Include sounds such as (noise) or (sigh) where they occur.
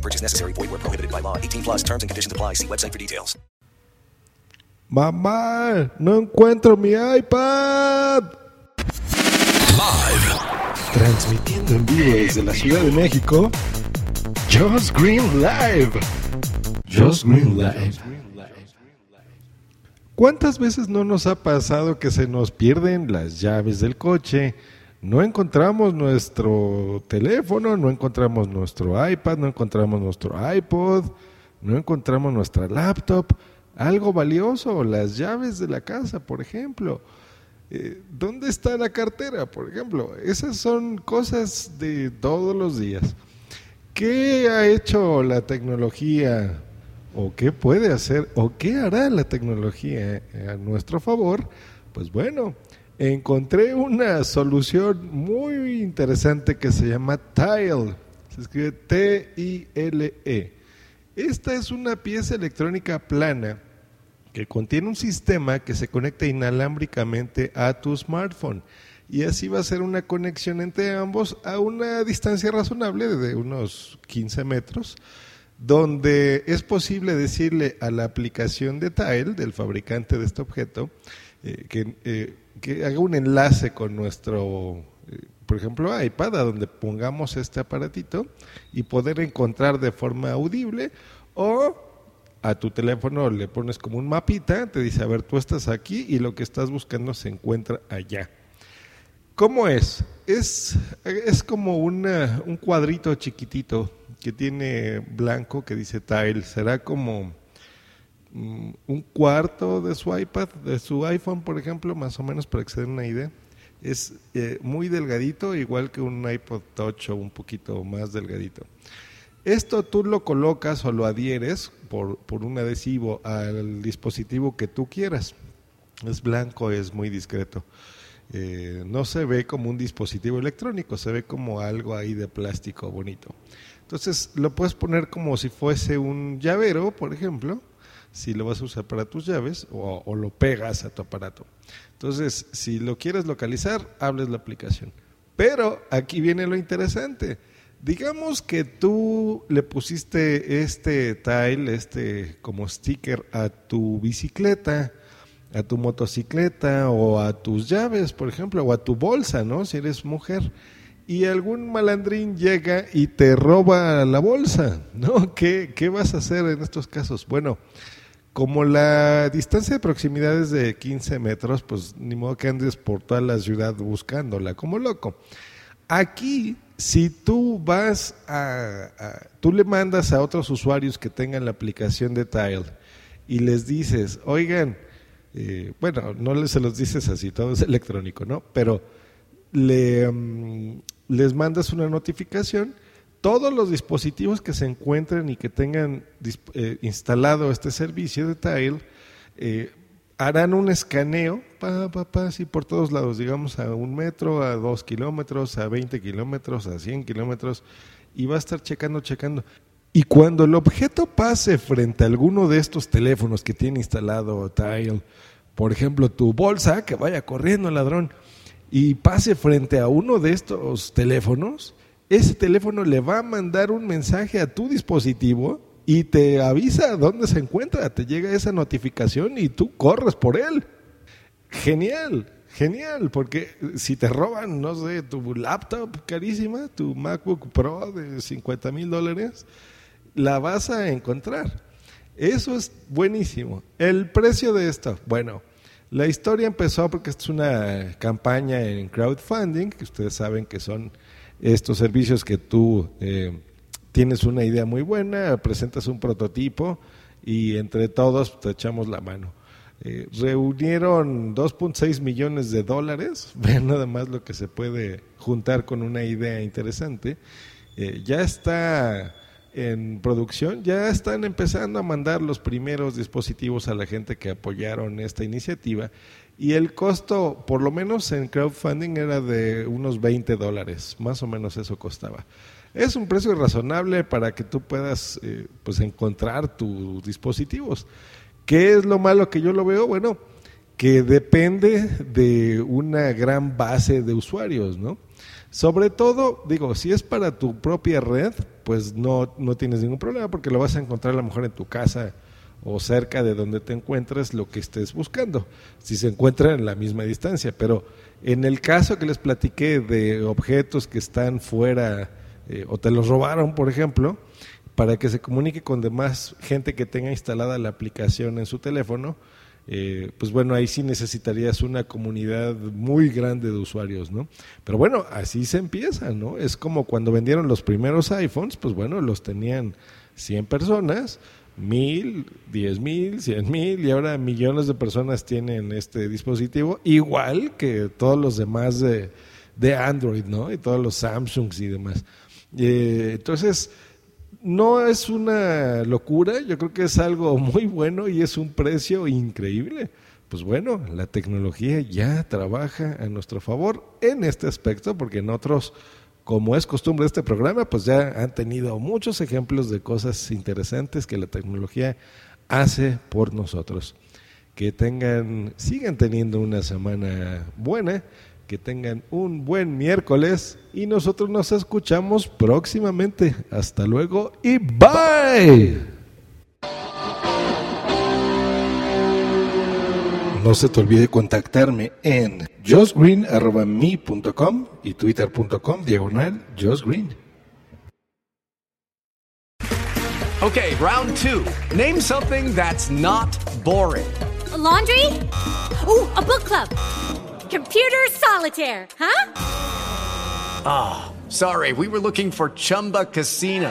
No purchase necessary. Void where prohibited by law. 18 plus terms and conditions apply. See website for details. Mamá, no encuentro mi iPad. Live. Transmitiendo en vivo desde la Ciudad de México. Just Green Live. Just Green Live. ¿Cuántas veces no nos ha pasado que se nos pierden las llaves del coche? No encontramos nuestro teléfono, no encontramos nuestro iPad, no encontramos nuestro iPod, no encontramos nuestra laptop, algo valioso, las llaves de la casa, por ejemplo. Eh, ¿Dónde está la cartera, por ejemplo? Esas son cosas de todos los días. ¿Qué ha hecho la tecnología o qué puede hacer o qué hará la tecnología a nuestro favor? Pues bueno, encontré una solución muy interesante que se llama Tile. Se escribe T-I-L-E. Esta es una pieza electrónica plana que contiene un sistema que se conecta inalámbricamente a tu smartphone. Y así va a ser una conexión entre ambos a una distancia razonable de unos 15 metros, donde es posible decirle a la aplicación de Tile, del fabricante de este objeto, eh, que, eh, que haga un enlace con nuestro, eh, por ejemplo, iPad, a donde pongamos este aparatito y poder encontrar de forma audible o a tu teléfono le pones como un mapita, te dice, a ver, tú estás aquí y lo que estás buscando se encuentra allá. ¿Cómo es? Es, es como una, un cuadrito chiquitito que tiene blanco que dice tile. Será como un cuarto de su iPad, de su iPhone, por ejemplo, más o menos para que se den una idea. Es eh, muy delgadito, igual que un iPod Touch o un poquito más delgadito. Esto tú lo colocas o lo adhieres por, por un adhesivo al dispositivo que tú quieras. Es blanco, es muy discreto. Eh, no se ve como un dispositivo electrónico, se ve como algo ahí de plástico bonito. Entonces lo puedes poner como si fuese un llavero, por ejemplo, si lo vas a usar para tus llaves o, o lo pegas a tu aparato. Entonces, si lo quieres localizar, hables la aplicación. Pero aquí viene lo interesante. Digamos que tú le pusiste este tile, este como sticker a tu bicicleta, a tu motocicleta o a tus llaves, por ejemplo, o a tu bolsa, ¿no? Si eres mujer. Y algún malandrín llega y te roba la bolsa, ¿no? ¿Qué, qué vas a hacer en estos casos? Bueno, como la distancia de proximidad es de 15 metros, pues ni modo que andes por toda la ciudad buscándola como loco. Aquí, si tú vas a, tú le mandas a otros usuarios que tengan la aplicación de Tile y les dices, oigan, eh, bueno, no se los dices así, todo es electrónico, ¿no? Pero le, um, les mandas una notificación, todos los dispositivos que se encuentren y que tengan eh, instalado este servicio de Tile eh, harán un escaneo, pa, pa, pa, así por todos lados, digamos a un metro, a dos kilómetros, a 20 kilómetros, a 100 kilómetros, y va a estar checando, checando. Y cuando el objeto pase frente a alguno de estos teléfonos que tiene instalado Tile, por ejemplo, tu bolsa, que vaya corriendo el ladrón, y pase frente a uno de estos teléfonos, ese teléfono le va a mandar un mensaje a tu dispositivo y te avisa dónde se encuentra, te llega esa notificación y tú corres por él. Genial, genial, porque si te roban, no sé, tu laptop carísima, tu MacBook Pro de 50 mil dólares, la vas a encontrar. Eso es buenísimo. El precio de esto, bueno, la historia empezó porque es una campaña en crowdfunding, que ustedes saben que son estos servicios que tú eh, tienes una idea muy buena, presentas un prototipo y entre todos te echamos la mano. Eh, reunieron 2.6 millones de dólares, (laughs) vean nada más lo que se puede juntar con una idea interesante. Eh, ya está en producción, ya están empezando a mandar los primeros dispositivos a la gente que apoyaron esta iniciativa y el costo, por lo menos en crowdfunding, era de unos 20 dólares, más o menos eso costaba. Es un precio razonable para que tú puedas eh, pues encontrar tus dispositivos. ¿Qué es lo malo que yo lo veo? Bueno, que depende de una gran base de usuarios, ¿no? Sobre todo, digo, si es para tu propia red, pues no, no tienes ningún problema porque lo vas a encontrar a lo mejor en tu casa o cerca de donde te encuentres lo que estés buscando, si se encuentra en la misma distancia. Pero en el caso que les platiqué de objetos que están fuera eh, o te los robaron, por ejemplo, para que se comunique con demás gente que tenga instalada la aplicación en su teléfono, eh, pues bueno, ahí sí necesitarías una comunidad muy grande de usuarios, ¿no? Pero bueno, así se empieza, ¿no? Es como cuando vendieron los primeros iPhones, pues bueno, los tenían 100 personas, mil, diez mil, cien mil y ahora millones de personas tienen este dispositivo, igual que todos los demás de, de Android, ¿no? Y todos los Samsungs y demás. Eh, entonces, no es una locura, yo creo que es algo (laughs) muy bueno y es un precio increíble. Pues bueno, la tecnología ya trabaja a nuestro favor en este aspecto, porque en otros, como es costumbre de este programa, pues ya han tenido muchos ejemplos de cosas interesantes que la tecnología hace por nosotros. Que tengan, sigan teniendo una semana buena que tengan un buen miércoles y nosotros nos escuchamos próximamente. Hasta luego y bye. No se te olvide contactarme en josgreen.me.com y twitter.com diagonal josgreen. Okay, round two. Name something that's not boring. A laundry? Ooh, a book club. Computer solitaire, huh? Ah, sorry, we were looking for Chumba Casino.